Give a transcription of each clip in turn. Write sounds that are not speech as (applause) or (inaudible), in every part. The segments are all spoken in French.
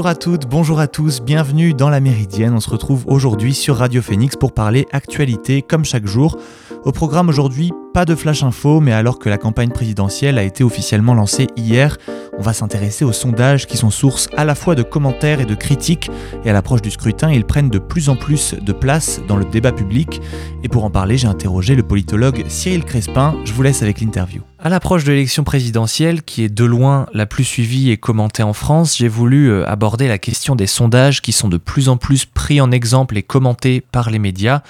Bonjour à toutes, bonjour à tous, bienvenue dans la Méridienne. On se retrouve aujourd'hui sur Radio Phoenix pour parler actualité comme chaque jour. Au programme aujourd'hui, pas de flash info, mais alors que la campagne présidentielle a été officiellement lancée hier, on va s'intéresser aux sondages qui sont source à la fois de commentaires et de critiques. Et à l'approche du scrutin, ils prennent de plus en plus de place dans le débat public. Et pour en parler, j'ai interrogé le politologue Cyril Crespin. Je vous laisse avec l'interview. À l'approche de l'élection présidentielle, qui est de loin la plus suivie et commentée en France, j'ai voulu euh, aborder la question des sondages qui sont de plus en plus pris en exemple et commentés par les médias.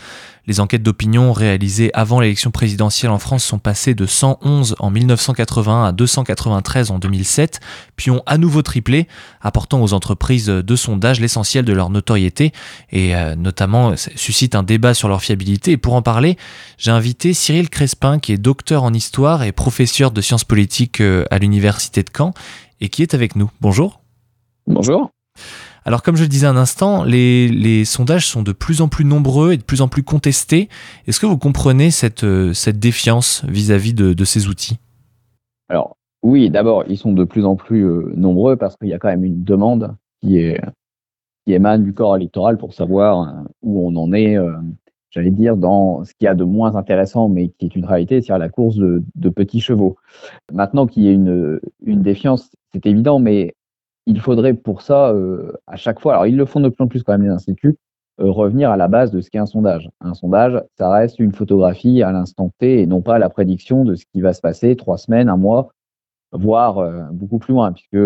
Les enquêtes d'opinion réalisées avant l'élection présidentielle en France sont passées de 111 en 1980 à 293 en 2007, puis ont à nouveau triplé, apportant aux entreprises de sondage l'essentiel de leur notoriété et euh, notamment suscite un débat sur leur fiabilité. Et pour en parler, j'ai invité Cyril Crespin, qui est docteur en histoire et professeur de sciences politiques euh, à l'université de Caen et qui est avec nous. Bonjour. Bonjour. Alors comme je le disais un instant, les, sondages sont de plus en plus nombreux et de plus en plus contestés. Est-ce que vous comprenez cette, euh, défiance vis-à-vis de, ces outils? Alors oui, d'abord, ils sont de plus en plus euh, nombreux parce qu'il y a quand même une demande qui émane du corps électoral pour savoir euh, où on en est, j'allais dire, dans ce qu'il y a de moins intéressant, mais qui est une réalité, c'est-à-dire la course de, petits chevaux. Maintenant qu'il y ait une, une défiance, c'est évident, mais il faudrait pour ça, euh, à chaque fois, alors ils le font de plus en plus quand même les instituts, euh, revenir à la base de ce qu'est un sondage. Un sondage, ça reste une photographie à l'instant T et non pas la prédiction de ce qui va se passer trois semaines, un mois, voire euh, beaucoup plus loin, puisque,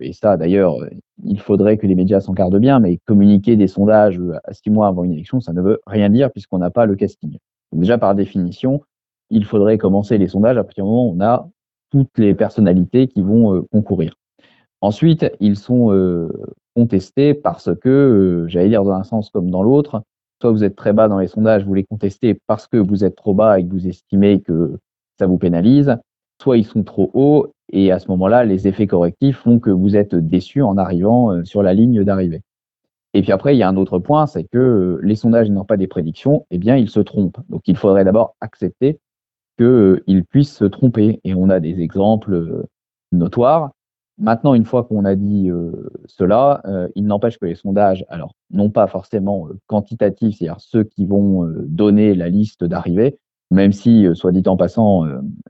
et ça d'ailleurs, il faudrait que les médias s'en gardent bien, mais communiquer des sondages à six mois avant une élection, ça ne veut rien dire puisqu'on n'a pas le casting. Donc déjà, par définition, il faudrait commencer les sondages à partir du moment où on a toutes les personnalités qui vont concourir. Ensuite, ils sont euh, contestés parce que, euh, j'allais dire dans un sens comme dans l'autre, soit vous êtes très bas dans les sondages, vous les contestez parce que vous êtes trop bas et que vous estimez que ça vous pénalise, soit ils sont trop hauts et à ce moment-là, les effets correctifs font que vous êtes déçu en arrivant euh, sur la ligne d'arrivée. Et puis après, il y a un autre point, c'est que les sondages n'ont pas des prédictions, eh bien, ils se trompent. Donc, il faudrait d'abord accepter qu'ils puissent se tromper. Et on a des exemples notoires. Maintenant, une fois qu'on a dit euh, cela, euh, il n'empêche que les sondages, alors non pas forcément euh, quantitatifs, c'est-à-dire ceux qui vont donner la liste d'arrivée, même si, soit dit en passant,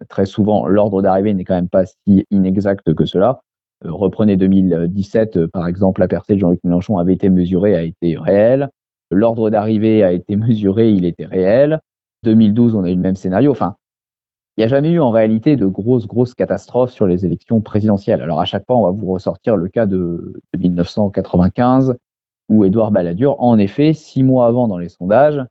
très souvent l'ordre d'arrivée n'est quand même pas si inexact que cela. reprenez 2017, par exemple, la percée de Jean-Luc Mélenchon avait été mesurée, a été réelle. L'ordre d'arrivée a été mesuré, il était réel. 2012, on a eu le même scénario. Enfin, il n'y a jamais eu en réalité de grosses, grosses catastrophes sur les élections présidentielles. Alors à chaque fois, on va vous ressortir le cas de, 1995 où Édouard Balladur, en effet, six mois avant dans les sondages,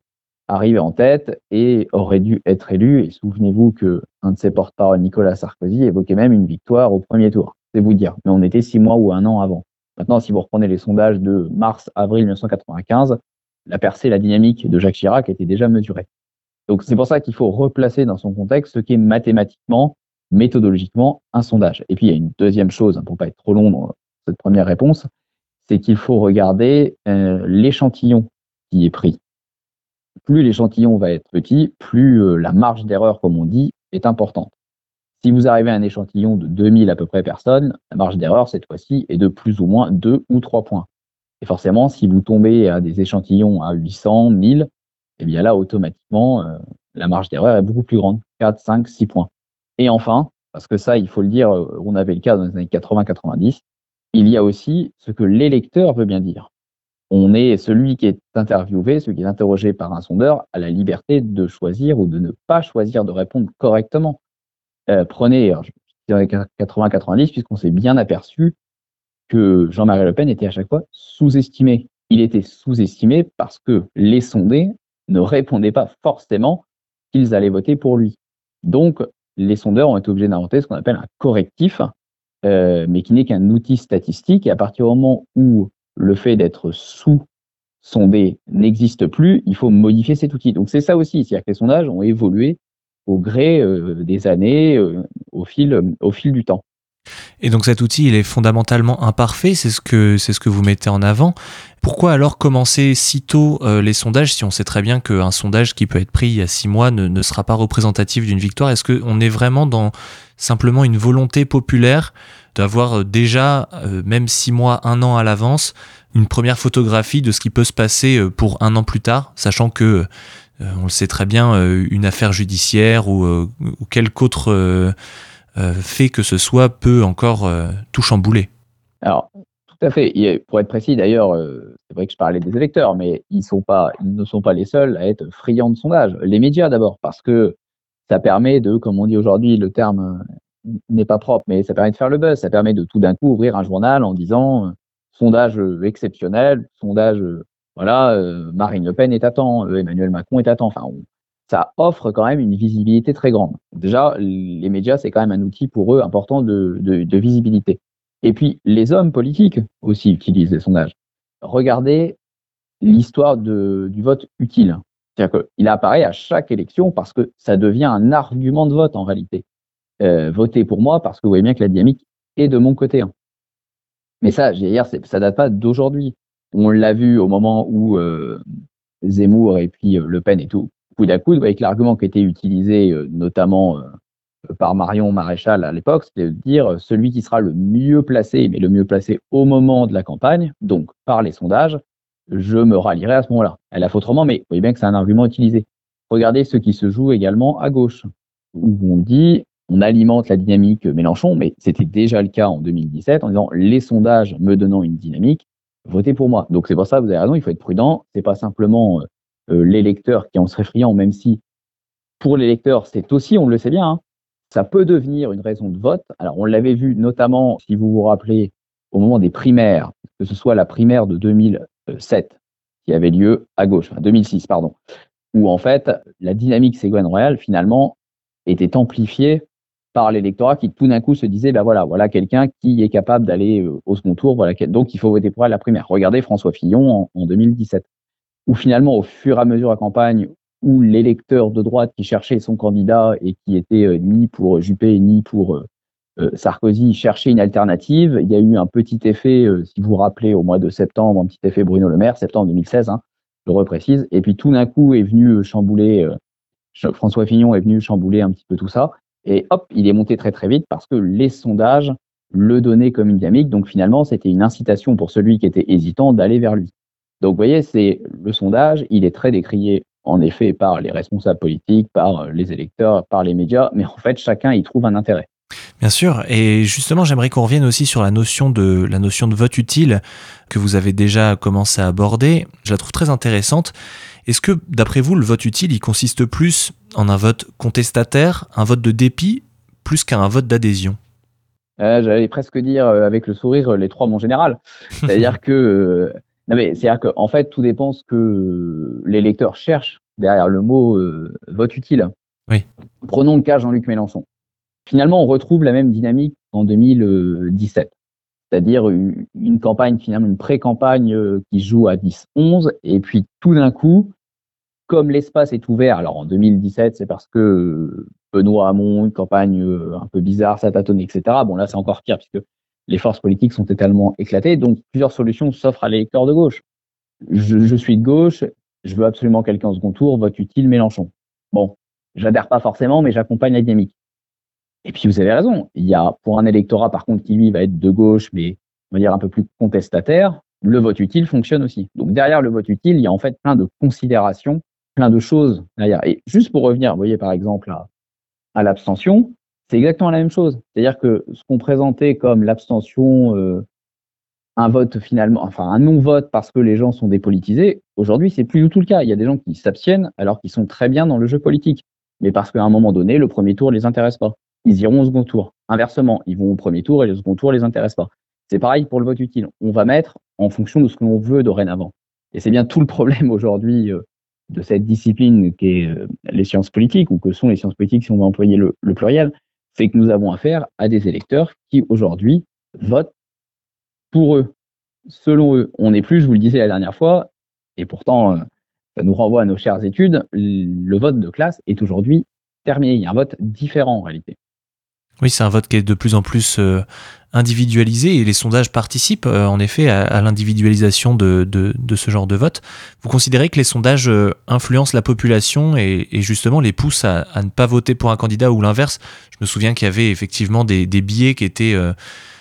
arrivait en tête et aurait dû être élu. Et souvenez-vous que un de ses porte-parole, Nicolas Sarkozy, évoquait même une victoire au premier tour. C'est vous dire. Mais on était six mois ou un an avant. Maintenant, si vous reprenez les sondages de mars-avril 1995, la percée, la dynamique de Jacques Chirac était déjà mesurée. Donc c'est pour ça qu'il faut replacer dans son contexte ce qui est mathématiquement, méthodologiquement un sondage. Et puis il y a une deuxième chose, hein, pour pas être trop long dans cette première réponse, c'est qu'il faut regarder euh, l'échantillon qui est pris. Plus l'échantillon va être petit, plus euh, la marge d'erreur, comme on dit, est importante. Si vous arrivez à un échantillon de 2000 à peu près personnes, la marge d'erreur, cette fois-ci, est de plus ou moins 2 ou 3 points. Et forcément, si vous tombez à des échantillons à 800, 1000, et eh bien là, automatiquement, euh, la marge d'erreur est beaucoup plus grande, 4, 5, 6 points. Et enfin, parce que ça, il faut le dire, euh, on avait le cas dans les années 80-90, il y a aussi ce que l'électeur veut bien dire. On est celui qui est interviewé, celui qui est interrogé par un sondeur, à la liberté de choisir ou de ne pas choisir de répondre correctement. Euh, prenez, dans les 80-90, puisqu'on s'est bien aperçu que Jean-Marie Le Pen était à chaque fois sous-estimé. Il était sous-estimé parce que les sondés ne répondaient pas forcément qu'ils allaient voter pour lui. Donc, les sondeurs ont été obligés d'inventer ce qu'on appelle un correctif, euh, mais qui n'est qu'un outil statistique. Et à partir du moment où le fait d'être sous-sondé n'existe plus, il faut modifier cet outil. Donc, c'est ça aussi, c'est-à-dire que les sondages ont évolué au gré euh, des années, euh, au, fil, au fil du temps. Et donc cet outil, il est fondamentalement imparfait, c'est ce que c'est ce que vous mettez en avant. Pourquoi alors commencer si tôt euh, les sondages si on sait très bien qu'un sondage qui peut être pris il y a six mois ne, sera pas représentatif d'une victoire? Est-ce qu'on est vraiment dans simplement une volonté populaire d'avoir déjà, même six mois, un an à l'avance, une première photographie de ce qui peut se passer pour un an plus tard, sachant que, on le sait très bien, une affaire judiciaire ou quelque autre fait que ce soit peut encore tout chambouler. Alors, tout à fait. pour être précis, d'ailleurs, euh, c'est vrai que je parlais des électeurs, mais ils, ne sont pas les seuls à être friands de sondages. Les médias d'abord, parce que ça permet de, comme on dit aujourd'hui, le terme euh, n'est pas propre, mais ça permet de faire le buzz. Ça permet de tout d'un coup ouvrir un journal en disant euh, sondage exceptionnel, sondage, voilà, Marine Le Pen est à temps, Emmanuel Macron est à temps. Enfin, ça offre quand même une visibilité très grande. Déjà, les médias, c'est quand même un outil pour eux important de, visibilité. Et puis, les hommes politiques aussi utilisent les sondages. Regardez l'histoire du vote utile. C'est-à-dire qu'il apparaît à chaque élection parce que ça devient un argument de vote en réalité. Euh, votez pour moi parce que vous voyez bien que la dynamique est de mon côté. Hein. Mais ça, hier, ça date pas d'aujourd'hui. On l'a vu au moment où euh, Zemmour et puis euh, Le Pen et tout, coup à coup, avec l'argument qui était utilisé notamment par Marion Maréchal à l'époque, c'était de dire celui qui sera le mieux placé, mais le mieux placé au moment de la campagne, donc par les sondages, je me rallierai à ce moment-là. Elle a fait autrement, mais vous voyez bien que c'est un argument utilisé. Regardez ce qui se joue également à gauche, où on dit on alimente la dynamique Mélenchon, mais c'était déjà le cas en 2017 en disant les sondages me donnant une dynamique, votez pour moi. Donc c'est pour ça, que vous avez raison, il faut être prudent. C'est pas simplement euh, l'électeur qui en serait friand, même si pour l'électeur, c'est aussi, on le sait bien, hein, ça peut devenir une raison de vote. Alors, on l'avait vu notamment, si vous vous rappelez, au moment des primaires, que ce soit la primaire de 2007 qui avait lieu à gauche, enfin 2006, pardon, où en fait, la dynamique Ségolène Royal, finalement, était amplifiée par l'électorat qui tout d'un coup se disait, ben voilà, voilà quelqu'un qui est capable d'aller euh, au second tour, donc il faut voter pour elle la primaire. Regardez François Fillon en, en 2017, où finalement, au fur et à mesure de la campagne, où l'électeur de droite qui cherchait son candidat et qui était euh, ni pour Juppé ni pour euh, euh, Sarkozy cherchait une alternative. Il y a eu un petit effet, si vous vous rappelez, au mois de septembre, un petit effet Bruno Le Maire, septembre 2016, hein, je le reprécise. Et puis tout d'un coup est venu chambouler, François Fillon est venu chambouler un petit peu tout ça. Et hop, il est monté très très vite parce que les sondages le donnaient comme une dynamique. Donc finalement, c'était une incitation pour celui qui était hésitant d'aller vers lui. Donc vous voyez, c'est le sondage, il est très décrié en effet par les responsables politiques, par euh, les électeurs, par les médias, mais en fait chacun y trouve un intérêt. Bien sûr, et justement j'aimerais qu'on revienne aussi sur la notion de la notion de vote utile que vous avez déjà commencé à aborder. Je la trouve très intéressante. Est-ce que d'après vous le vote utile il consiste plus en un vote contestataire, un vote de dépit, plus qu'un vote d'adhésion? Euh, J'allais presque dire euh, avec le sourire les trois mon général. (laughs) C'est-à-dire que non, mais c'est-à-dire qu'en fait, tout dépend ce que les lecteurs cherchent derrière le mot euh, vote utile. Oui. Prenons le cas Jean-Luc Mélenchon. Finalement, on retrouve la même dynamique en 2017. C'est-à-dire une campagne, finalement, une pré-campagne euh, qui joue à 10-11, et puis tout d'un coup, comme l'espace est ouvert, alors en 2017, c'est parce que Benoît Hamon, une campagne euh, un peu bizarre, ça tâtonne, etc. Bon, là, c'est encore pire, puisque les forces politiques sont totalement éclatées. Donc, plusieurs solutions s'offrent à l'électeur de gauche. Je, suis de gauche, je veux absolument quelqu'un au second tour, vote utile Mélenchon. Bon, j'adhère pas forcément, mais j'accompagne la dynamique. Et puis, vous avez raison. Il y a, pour un électorat, par contre, qui lui va être de gauche, mais on va dire un peu plus contestataire, le vote utile fonctionne aussi. Donc, derrière le vote utile, il y a en fait plein de considérations, plein de choses derrière. Et juste pour revenir, vous voyez, par exemple, à l'abstention, c'est exactement la même chose. C'est-à-dire que ce qu'on présentait comme l'abstention, euh, un vote finalement, enfin un non-vote parce que les gens sont dépolitisés, aujourd'hui c'est plus du tout le cas. Il y a des gens qui s'abstiennent alors qu'ils sont très bien dans le jeu politique, mais parce qu'à un moment donné, le premier tour les intéresse pas. Ils iront au second tour. Inversement, ils vont au premier tour et le second tour les intéresse pas. C'est pareil pour le vote utile. On va mettre en fonction de ce que l'on veut dorénavant. Et c'est bien tout le problème aujourd'hui euh, de cette discipline qui est euh, les sciences politiques, ou que sont les sciences politiques si on veut employer le pluriel, c'est que nous avons affaire à des électeurs qui aujourd'hui votent pour eux, selon eux. On n'est plus, je vous le disais la dernière fois, et pourtant euh, ça nous renvoie à nos chères études, le vote de classe est aujourd'hui terminé. Il y a un vote différent en réalité. Oui, c'est un vote qui est de plus en plus euh, individualisé et les sondages participent euh, en effet à, l'individualisation de, ce genre de vote. Vous considérez que les sondages euh, influencent la population et, justement les poussent à, ne pas voter pour un candidat ou l'inverse? Je me souviens qu'il y avait effectivement des, billets qui étaient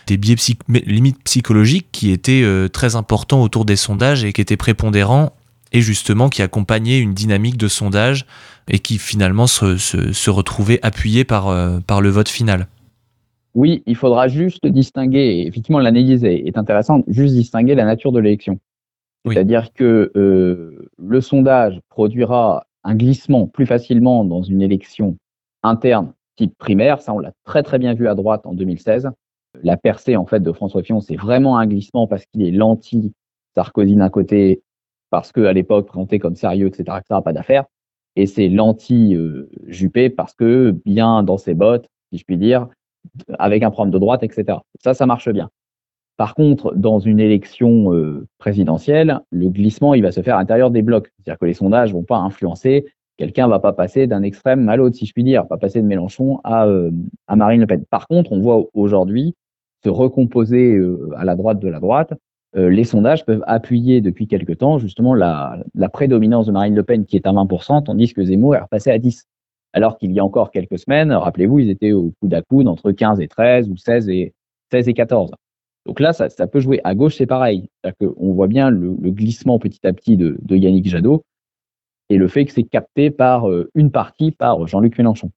des biais limite psychologiques qui étaient très importants autour des sondages et qui étaient prépondérants et justement qui accompagnaient une dynamique de sondage et qui finalement se, se, retrouvaient appuyés par, par le vote final. Oui, il faudra juste distinguer, effectivement l'analyse est, intéressante, juste distinguer la nature de l'élection. C'est-à-dire que euh, le sondage produira un glissement plus facilement dans une élection interne type primaire. Ça, on l'a très très bien vu à droite en 2016. La percée en fait de François Fillon, c'est vraiment un glissement parce qu'il est l'anti-Sarkozy d'un côté, parce qu'à l'époque présenté comme sérieux, etc., etc., pas d'affaires. Et c'est l'anti-Juppé parce que bien dans ses bottes, si je puis dire, avec un programme de droite, etc. Ça, ça marche bien. Par contre, dans une élection euh, présidentielle, le glissement, il va se faire à l'intérieur des blocs. C'est-à-dire que les sondages vont pas influencer. Quelqu'un va pas passer d'un extrême à l'autre, si je puis dire, pas passer de Mélenchon à, euh, à Marine Le Pen. Par contre, on voit aujourd'hui se recomposer euh, à la droite de la droite. Les sondages peuvent appuyer depuis quelque temps justement la, prédominance de Marine Le Pen qui est à 20%, tandis que Zemmour est repassé à 10. Alors qu'il y a encore quelques semaines, rappelez-vous, ils étaient au coude à coude entre 15 et 13 ou 16 et, 16 et 14. Donc là, ça, peut jouer. À gauche, c'est pareil. On voit bien le, glissement petit à petit de, Yannick Jadot et le fait que c'est capté par euh, une partie par Jean-Luc Mélenchon.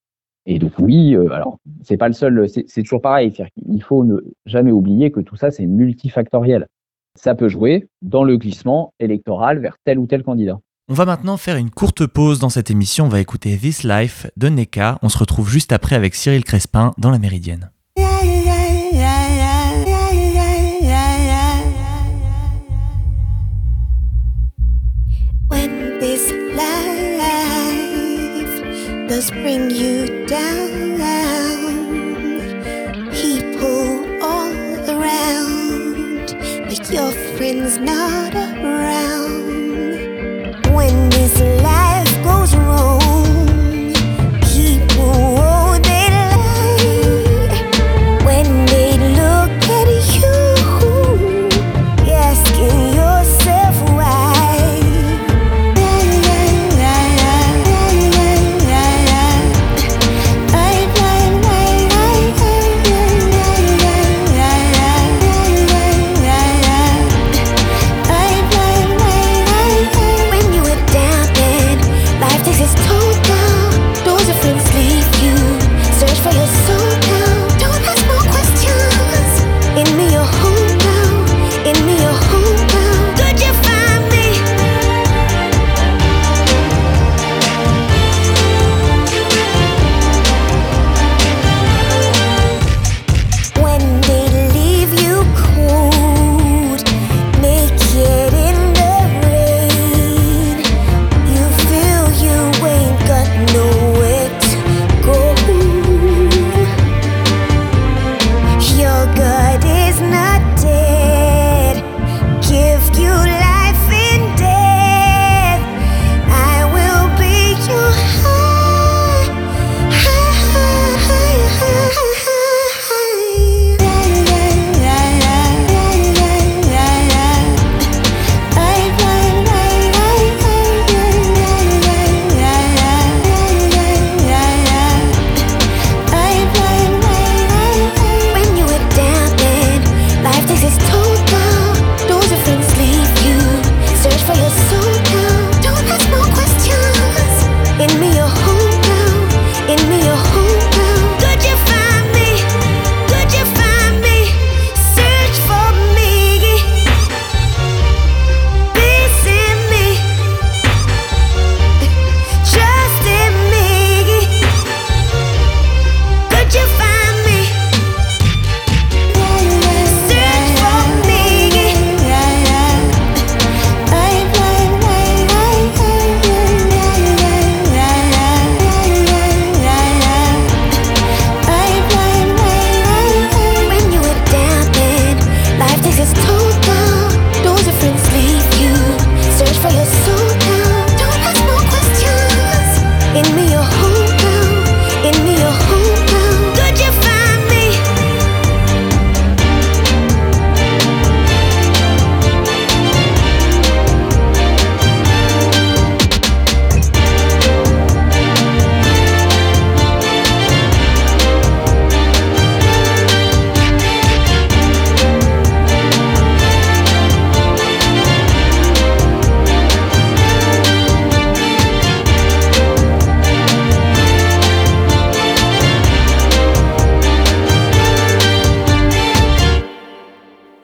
Et donc oui, euh, alors c'est pas le seul, c'est toujours pareil. Il faut ne jamais oublier que tout ça c'est multifactoriel. Ça peut jouer dans le glissement électoral vers tel ou tel candidat. On va maintenant faire une courte pause dans cette émission. On va écouter This Life de Neka. On se retrouve juste après avec Cyril Crespin dans la Méridienne. does bring you down. Your friends not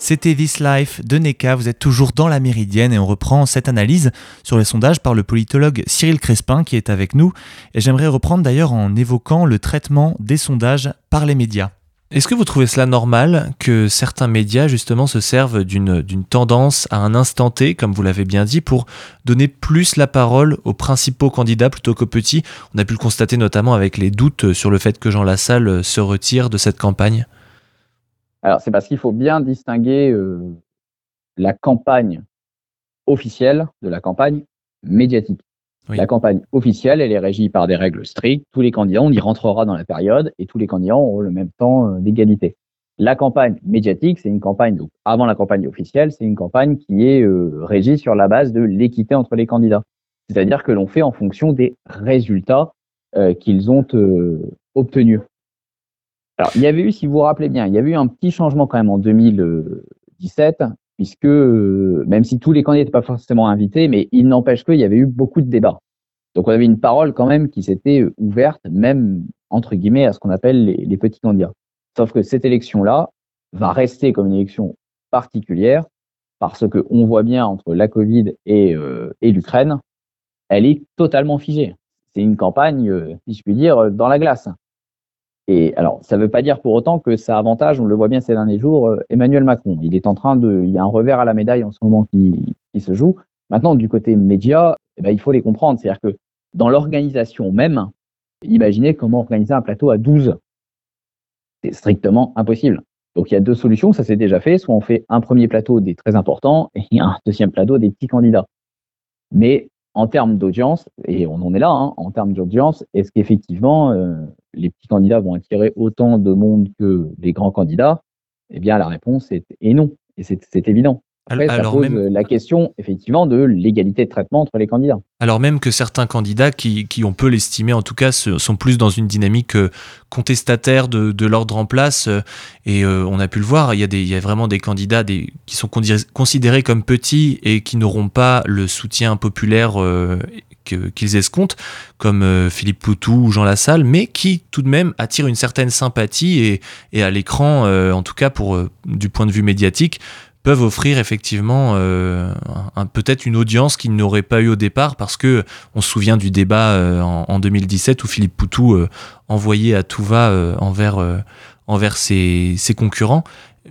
C'était This Life de NECA, vous êtes toujours dans la Méridienne et on reprend cette analyse sur les sondages par le politologue Cyril Crespin qui est avec nous. Et j'aimerais reprendre d'ailleurs en évoquant le traitement des sondages par les médias. Est-ce que vous trouvez cela normal que certains médias justement se servent d'une tendance à un instant T, comme vous l'avez bien dit, pour donner plus la parole aux principaux candidats plutôt qu'aux petits? On a pu le constater notamment avec les doutes sur le fait que Jean Lassalle se retire de cette campagne. Alors c'est parce qu'il faut bien distinguer euh, la campagne officielle de la campagne médiatique. La campagne officielle, elle est régie par des règles strictes. Tous les candidats, on y rentrera dans la période et tous les candidats auront le même temps euh, d'égalité. La campagne médiatique, c'est une campagne, donc avant la campagne officielle, c'est une campagne qui est euh, régie sur la base de l'équité entre les candidats. C'est-à-dire que l'on fait en fonction des résultats euh, qu'ils ont obtenus. Il y avait eu, si vous vous rappelez bien, il y avait eu un petit changement quand même en 2017 puisque euh, même si tous les candidats n'étaient pas forcément invités, mais il n'empêche qu'il y avait eu beaucoup de débats. Donc on avait une parole quand même qui s'était euh, ouverte, même entre guillemets, à ce qu'on appelle les, petits candidats. Sauf que cette élection-là va rester comme une élection particulière parce que on voit bien entre la Covid euh, et l'Ukraine, elle est totalement figée. C'est une campagne, si je puis dire, dans la glace. Et alors, ça ne veut pas dire pour autant que ça avantage, on le voit bien ces derniers jours, euh, Emmanuel Macron. Il est en train de, il y a un revers à la médaille en ce moment qui, se joue. Maintenant, du côté média, eh ben, il faut les comprendre. C'est-à-dire que dans l'organisation même, imaginez comment organiser un plateau à 12. C'est strictement impossible. Donc, il y a deux solutions, ça s'est déjà fait. Soit on fait un premier plateau des très importants et un deuxième plateau des petits candidats. Mais en termes d'audience, et on en est là, hein, en termes d'audience, est-ce qu'effectivement euh, les petits candidats vont attirer autant de monde que les grands candidats? Eh bien, la réponse est, est non, et c'est évident. Après, ça pose même... la question, effectivement, de l'égalité de traitement entre les candidats. Alors même que certains candidats, qui, qui on peut l'estimer en tout cas, sont plus dans une dynamique euh, contestataire de, de l'ordre en place, euh, et euh, on a pu le voir, il y a, des, il y a vraiment des candidats des, qui sont considérés comme petits et qui n'auront pas le soutien populaire qu'ils escomptent, comme Philippe Poutou ou Jean Lassalle, mais qui tout de même attirent une certaine sympathie et, et à l'écran, en tout cas pour du point de vue médiatique, peuvent offrir effectivement euh, peut-être une audience qu'ils n'auraient pas eu au départ parce que on se souvient du débat euh, en, 2017 où Philippe Poutou euh, envoyait à tout va envers, envers ses, ses, concurrents.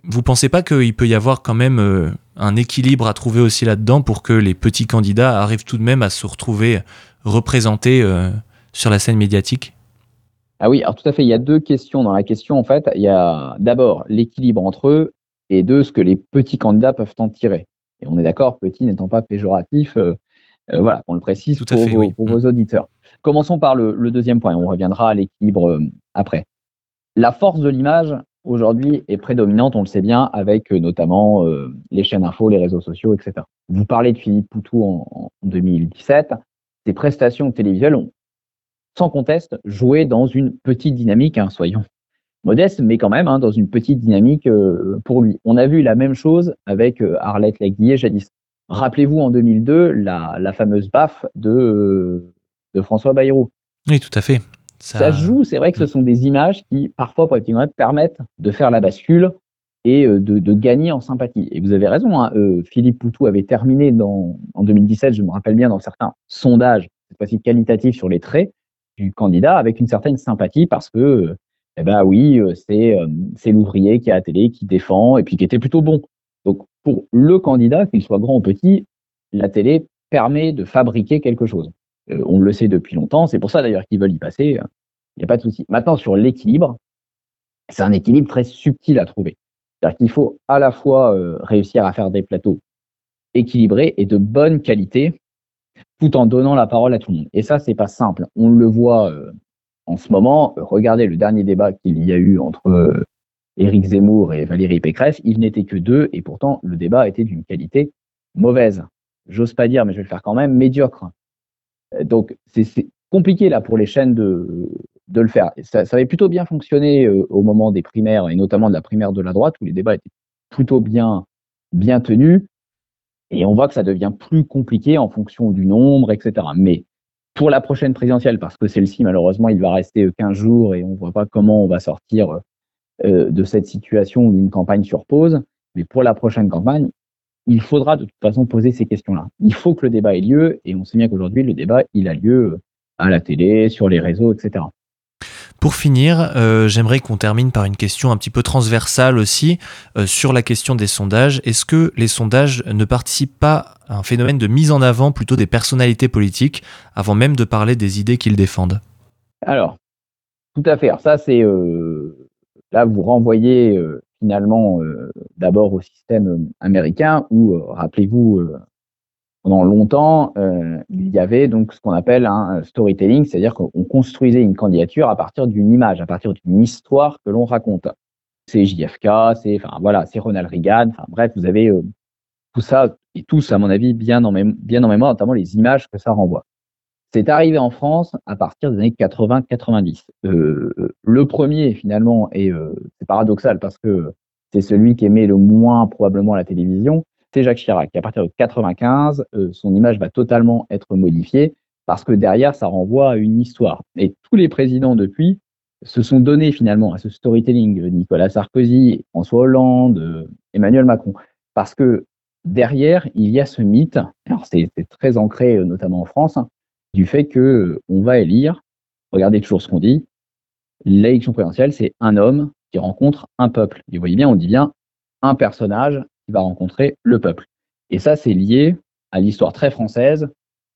Vous pensez pas qu'il peut y avoir quand même un équilibre à trouver aussi là-dedans pour que les petits candidats arrivent tout de même à se retrouver représentés sur la scène médiatique? Ah oui, alors tout à fait. Il y a deux questions dans la question. En fait, il y a d'abord l'équilibre entre eux et de ce que les petits candidats peuvent en tirer. Et on est d'accord, petit n'étant pas péjoratif, euh, euh, voilà, on le précise pour, vos, pour vos, mm. auditeurs. Commençons par le, le, deuxième point, on reviendra à l'équilibre euh, après. La force de l'image, aujourd'hui, est prédominante, on le sait bien, avec notamment les chaînes info, les réseaux sociaux, etc. Vous parlez de Philippe Poutou en, en 2017, ses prestations télévisuelles ont, sans conteste, joué dans une petite dynamique, hein, soyons modeste, mais quand même hein, dans une petite dynamique euh, pour lui. On a vu la même chose avec euh, Arlette Laguillet jadis. Rappelez-vous en 2002 la, la fameuse baffe de, euh, de François Bayrou. Oui, tout à fait. Ça, joue, c'est vrai que ce sont des images qui, parfois, pour les petits permettent de faire la bascule et de, de, gagner en sympathie. Et vous avez raison, hein, Philippe Poutou avait terminé dans, en 2017, je me rappelle bien, dans certains sondages, cette fois-ci qualitatifs sur les traits du candidat, avec une certaine sympathie parce que eh ben oui, euh, c'est euh, c'est l'ouvrier qui à la télé, qui défend et puis qui était plutôt bon. Donc pour le candidat, qu'il soit grand ou petit, la télé permet de fabriquer quelque chose. Euh, on le sait depuis longtemps, c'est pour ça d'ailleurs qu'ils veulent y passer. Il n'y a pas de souci. Maintenant sur l'équilibre, c'est un équilibre très subtil à trouver. C'est-à-dire qu'il faut à la fois réussir à faire des plateaux équilibrés et de bonne qualité, tout en donnant la parole à tout le monde. Et ça, c'est pas simple. On le voit en ce moment, regardez le dernier débat qu'il y a eu entre euh, Éric Zemmour et Valérie Pécresse, il n'était que deux, et pourtant le débat était d'une qualité mauvaise. J'ose pas dire, mais je vais le faire quand même, médiocre. Euh, donc c'est compliqué là pour les chaînes de, de le faire. Ça, ça avait plutôt bien fonctionné euh, au moment des primaires, et notamment de la primaire de la droite, où les débats étaient plutôt bien, bien tenus. Et on voit que ça devient plus compliqué en fonction du nombre, etc. Mais pour la prochaine présidentielle, parce que celle-ci, malheureusement, il va rester 15 jours et on ne voit pas comment on va sortir euh, de cette situation où une campagne sur pause. mais pour la prochaine campagne, il faudra de toute façon poser ces questions-là. Il faut que le débat ait lieu, et on sait bien qu'aujourd'hui, le débat, il a lieu à la télé, sur les réseaux, etc. Pour finir, euh, j'aimerais qu'on termine par une question un petit peu transversale aussi euh, sur la question des sondages. Est-ce que les sondages ne participent pas à un phénomène de mise en avant plutôt des personnalités politiques avant même de parler des idées qu'ils défendent? Alors, tout à fait. ça, c'est euh, là vous renvoyez finalement d'abord au système américain où, rappelez-vous, pendant longtemps, euh, il y avait donc ce qu'on appelle un storytelling, c'est-à-dire qu'on construisait une candidature à partir d'une image, à partir d'une histoire que l'on raconte. C'est JFK, c'est enfin voilà, c'est Ronald Reagan. Enfin bref, vous avez euh, tout ça et tous, à mon avis, bien en, bien en mémoire, notamment les images que ça renvoie. C'est arrivé en France à partir des années 80-90. Euh, le premier, finalement, et euh, c'est paradoxal parce que c'est celui qui aimait le moins probablement la télévision, c'est Jacques Chirac. À partir de 95, euh, son image va totalement être modifiée parce que derrière, ça renvoie à une histoire. Et tous les présidents depuis se sont donnés finalement à ce storytelling, Nicolas Sarkozy, François Hollande, euh, Emmanuel Macron, parce que derrière, il y a ce mythe, alors c'est très ancré euh, notamment en France, du fait que on va élire, regardez toujours ce qu'on dit, l'élection présidentielle, c'est un homme qui rencontre un peuple. Vous voyez bien, on dit bien un personnage qui va rencontrer le peuple. Et ça, c'est lié à l'histoire très française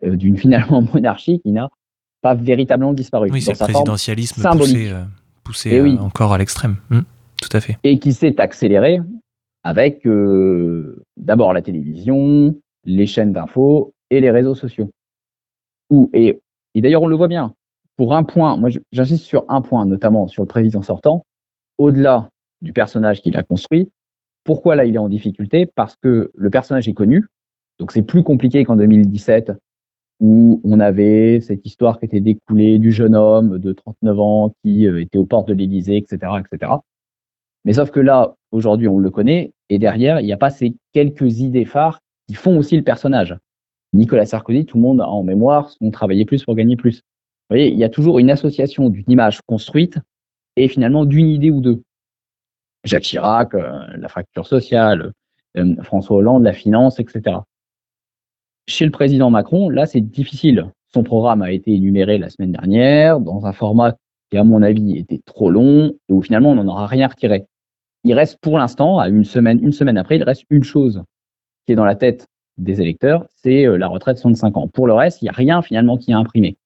euh, d'une (laughs) finalement monarchie qui n'a pas véritablement disparu. Oui, c'est le présidentialisme poussé, euh, poussé euh, encore à l'extrême. Hum, tout à fait. Et qui s'est accéléré avec d'abord la télévision, les chaînes d'infos et les réseaux sociaux. Où, et, et d'ailleurs, on le voit bien. Pour un point, moi j'insiste sur un point, notamment sur le président sortant, au-delà du personnage qu'il a construit, pourquoi là il est en difficulté? Parce que le personnage est connu, donc c'est plus compliqué qu'en 2017 où on avait cette histoire qui était découlée du jeune homme de 39 ans qui euh, était aux portes de l'Élysée, etc., etc. Mais sauf que là, aujourd'hui, on le connaît, et derrière, il n'y a pas ces quelques idées phares qui font aussi le personnage. Nicolas Sarkozy, tout le monde a en mémoire, on travaillait plus pour gagner plus. Vous voyez, il y a toujours une association d'une image construite et finalement d'une idée ou deux. Jacques Chirac, euh, la fracture sociale, euh, François Hollande, la finance, etc. Chez le président Macron, là, c'est difficile. Son programme a été énuméré la semaine dernière dans un format qui, à mon avis, était trop long et où finalement on n'en aura rien retiré. Il reste pour l'instant, à une semaine, une semaine après, il reste une chose qui est dans la tête des électeurs, c'est euh, la retraite de 65 ans. Pour le reste, il n'y a rien finalement qui a imprimé.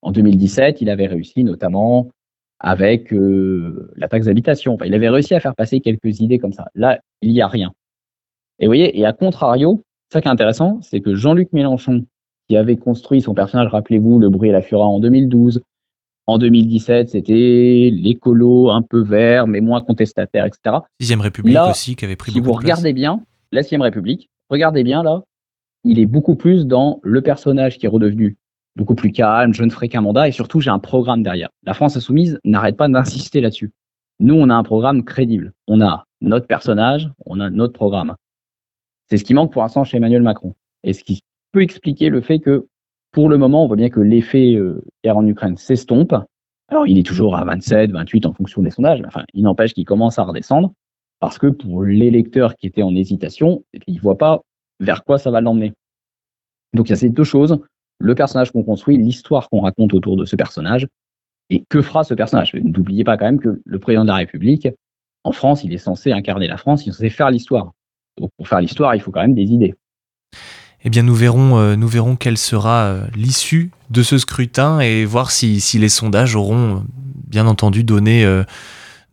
En 2017, il avait réussi notamment avec euh, la taxe d'habitation. Enfin, il avait réussi à faire passer quelques idées comme ça. Là, il n'y a rien. Et vous voyez, et à contrario, ça qui est intéressant, c'est que Jean-Luc Mélenchon, qui avait construit son personnage, rappelez-vous, Le bruit et la fureur en 2012, en 2017, c'était l'écolo un peu vert, mais moins contestataire, etc. Sixième République aussi, qui avait pris si beaucoup vous regardez bien, la Sixième République, regardez bien là, il est beaucoup plus dans le personnage qui est redevenu beaucoup plus calme, je ne ferai qu'un mandat et surtout j'ai un programme derrière. La France insoumise n'arrête pas d'insister là-dessus. Nous, on a un programme crédible. On a notre personnage, on a notre programme. C'est ce qui manque pour l'instant chez Emmanuel Macron. Et ce qui peut expliquer le fait que, pour le moment, on voit bien que l'effet euh, guerre en Ukraine s'estompe. Alors, il est toujours à 27, 28 en fonction des sondages, enfin, il n'empêche qu'il commence à redescendre parce que pour l'électeur qui était en hésitation, il ne voit pas vers quoi ça va l'emmener. Donc, il y a ces deux choses le personnage qu'on construit, l'histoire qu'on raconte autour de ce personnage, et que fera ce personnage. N'oubliez pas quand même que le président de la République, en France, il est censé incarner la France, il est censé faire l'histoire. Donc pour faire l'histoire, il faut quand même des idées. Eh bien, nous verrons, euh, nous verrons quelle sera euh, l'issue de ce scrutin et voir si, les sondages auront, bien entendu, donné euh,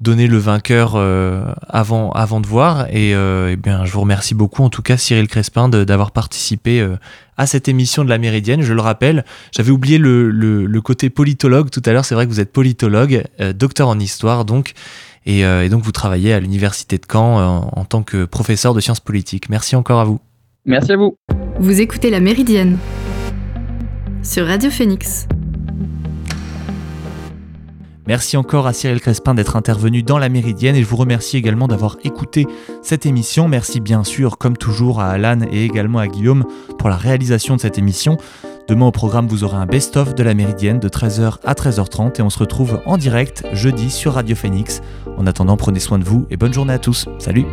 donner le vainqueur euh, avant, avant de voir. Et, euh, eh bien, je vous remercie beaucoup, en tout cas, Cyril Crespin, d'avoir participé euh, à cette émission de la Méridienne. Je le rappelle, j'avais oublié le, le, côté politologue tout à l'heure. C'est vrai que vous êtes politologue, docteur en histoire, donc. Et, et, donc, vous travaillez à l'Université de Caen en tant que professeur de sciences politiques. Merci encore à vous. Merci à vous. Vous écoutez la Méridienne sur Radio Phoenix. Merci encore à Cyril Crespin d'être intervenu dans la Méridienne et je vous remercie également d'avoir écouté cette émission. Merci bien sûr, comme toujours, à Alan et également à Guillaume pour la réalisation de cette émission. Demain au programme, vous aurez un best-of de la Méridienne de 13h à 13h30 et on se retrouve en direct jeudi sur Radio Phoenix. En attendant, prenez soin de vous et bonne journée à tous. Salut